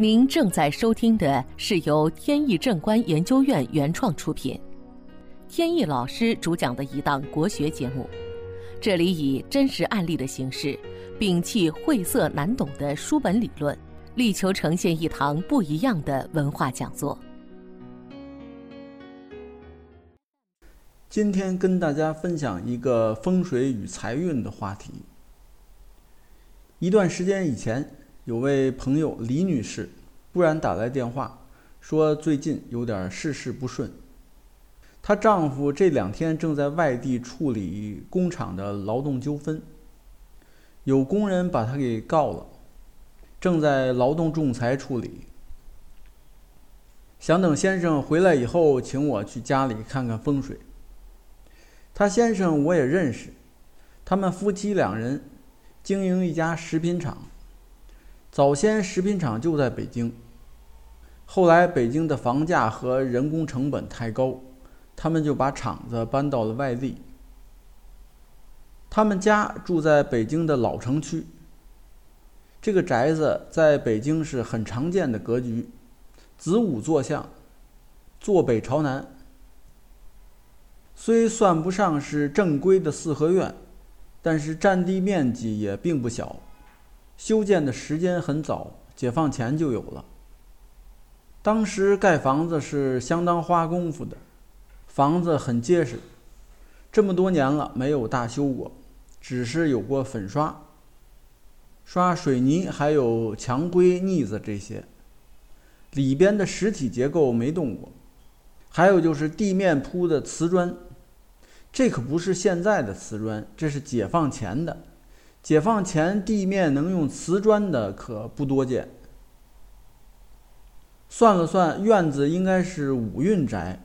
您正在收听的是由天意正观研究院原创出品，天意老师主讲的一档国学节目。这里以真实案例的形式，摒弃晦涩难懂的书本理论，力求呈现一堂不一样的文化讲座。今天跟大家分享一个风水与财运的话题。一段时间以前。有位朋友李女士突然打来电话，说最近有点事事不顺。她丈夫这两天正在外地处理工厂的劳动纠纷，有工人把她给告了，正在劳动仲裁处理。想等先生回来以后，请我去家里看看风水。他先生我也认识，他们夫妻两人经营一家食品厂。早先食品厂就在北京，后来北京的房价和人工成本太高，他们就把厂子搬到了外地。他们家住在北京的老城区。这个宅子在北京是很常见的格局，子午坐向，坐北朝南。虽算不上是正规的四合院，但是占地面积也并不小。修建的时间很早，解放前就有了。当时盖房子是相当花功夫的，房子很结实，这么多年了没有大修过，只是有过粉刷、刷水泥，还有墙规、腻子这些。里边的实体结构没动过，还有就是地面铺的瓷砖，这可不是现在的瓷砖，这是解放前的。解放前地面能用瓷砖的可不多见。算了算，院子应该是五运宅。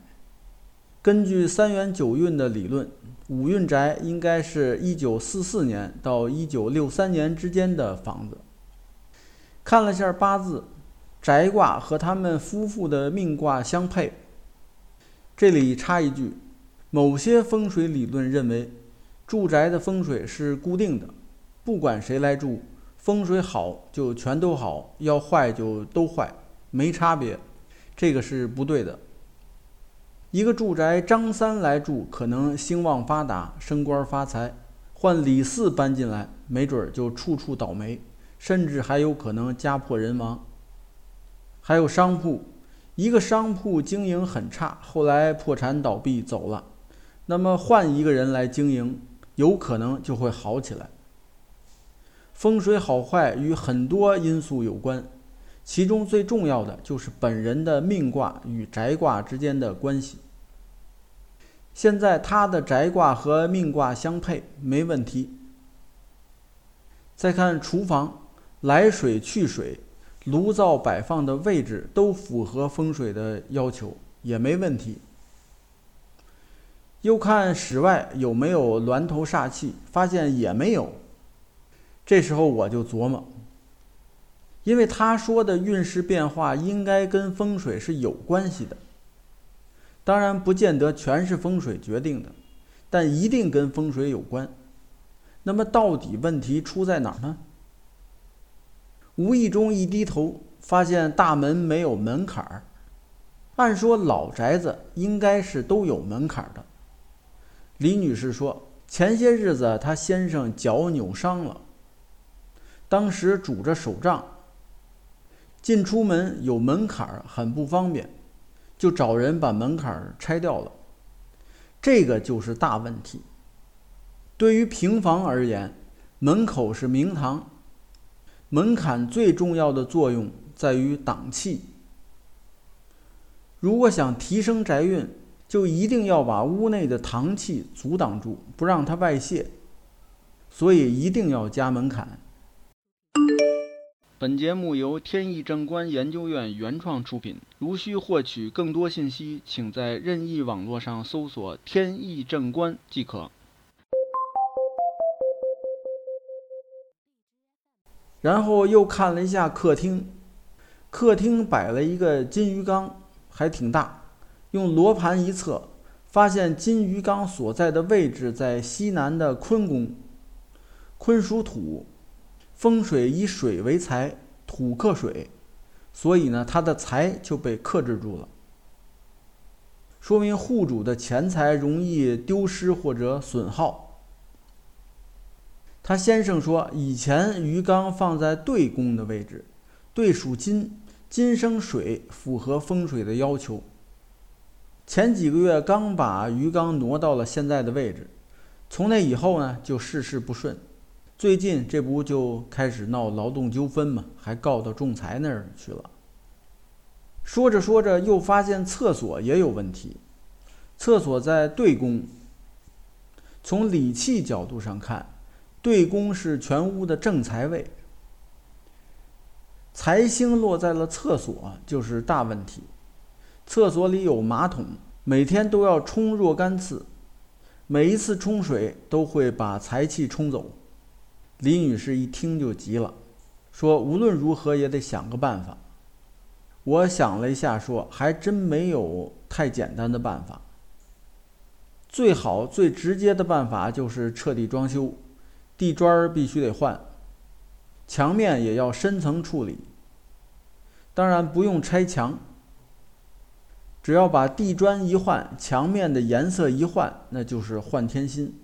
根据三元九运的理论，五运宅应该是一九四四年到一九六三年之间的房子。看了下八字，宅卦和他们夫妇的命卦相配。这里插一句，某些风水理论认为，住宅的风水是固定的。不管谁来住，风水好就全都好，要坏就都坏，没差别，这个是不对的。一个住宅张三来住，可能兴旺发达、升官发财；换李四搬进来，没准儿就处处倒霉，甚至还有可能家破人亡。还有商铺，一个商铺经营很差，后来破产倒闭走了，那么换一个人来经营，有可能就会好起来。风水好坏与很多因素有关，其中最重要的就是本人的命卦与宅卦之间的关系。现在他的宅卦和命卦相配，没问题。再看厨房，来水去水，炉灶摆放的位置都符合风水的要求，也没问题。又看室外有没有峦头煞气，发现也没有。这时候我就琢磨，因为他说的运势变化应该跟风水是有关系的，当然不见得全是风水决定的，但一定跟风水有关。那么到底问题出在哪儿呢？无意中一低头，发现大门没有门槛儿。按说老宅子应该是都有门槛的。李女士说，前些日子她先生脚扭伤了。当时拄着手杖，进出门有门槛儿，很不方便，就找人把门槛儿拆掉了。这个就是大问题。对于平房而言，门口是明堂，门槛最重要的作用在于挡气。如果想提升宅运，就一定要把屋内的堂气阻挡住，不让它外泄。所以一定要加门槛。本节目由天意正观研究院原创出品。如需获取更多信息，请在任意网络上搜索“天意正观”即可。然后又看了一下客厅，客厅摆了一个金鱼缸，还挺大。用罗盘一测，发现金鱼缸所在的位置在西南的坤宫，坤属土。风水以水为财，土克水，所以呢，他的财就被克制住了，说明户主的钱财容易丢失或者损耗。他先生说，以前鱼缸放在对宫的位置，对属金，金生水，符合风水的要求。前几个月刚把鱼缸挪到了现在的位置，从那以后呢，就事事不顺。最近这不就开始闹劳动纠纷吗？还告到仲裁那儿去了。说着说着，又发现厕所也有问题。厕所在对宫，从理气角度上看，对宫是全屋的正财位，财星落在了厕所就是大问题。厕所里有马桶，每天都要冲若干次，每一次冲水都会把财气冲走。李女士一听就急了，说：“无论如何也得想个办法。”我想了一下，说：“还真没有太简单的办法。最好最直接的办法就是彻底装修，地砖必须得换，墙面也要深层处理。当然不用拆墙，只要把地砖一换，墙面的颜色一换，那就是换天新。”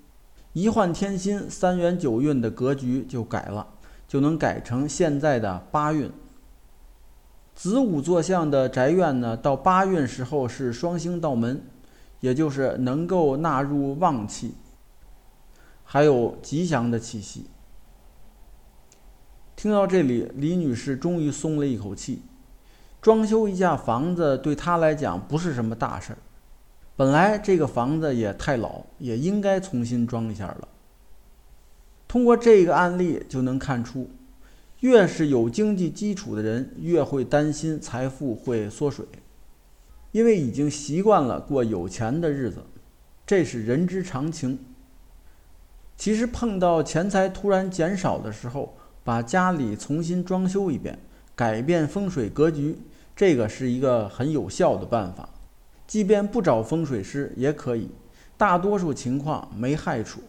一换天心，三元九运的格局就改了，就能改成现在的八运。子午坐向的宅院呢，到八运时候是双星道门，也就是能够纳入旺气，还有吉祥的气息。听到这里，李女士终于松了一口气。装修一下房子对她来讲不是什么大事儿。本来这个房子也太老，也应该重新装一下了。通过这个案例就能看出，越是有经济基础的人，越会担心财富会缩水，因为已经习惯了过有钱的日子，这是人之常情。其实碰到钱财突然减少的时候，把家里重新装修一遍，改变风水格局，这个是一个很有效的办法。即便不找风水师也可以，大多数情况没害处。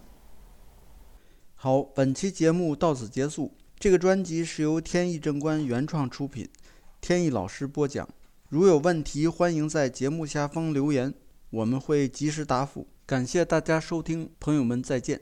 好，本期节目到此结束。这个专辑是由天意正观原创出品，天意老师播讲。如有问题，欢迎在节目下方留言，我们会及时答复。感谢大家收听，朋友们再见。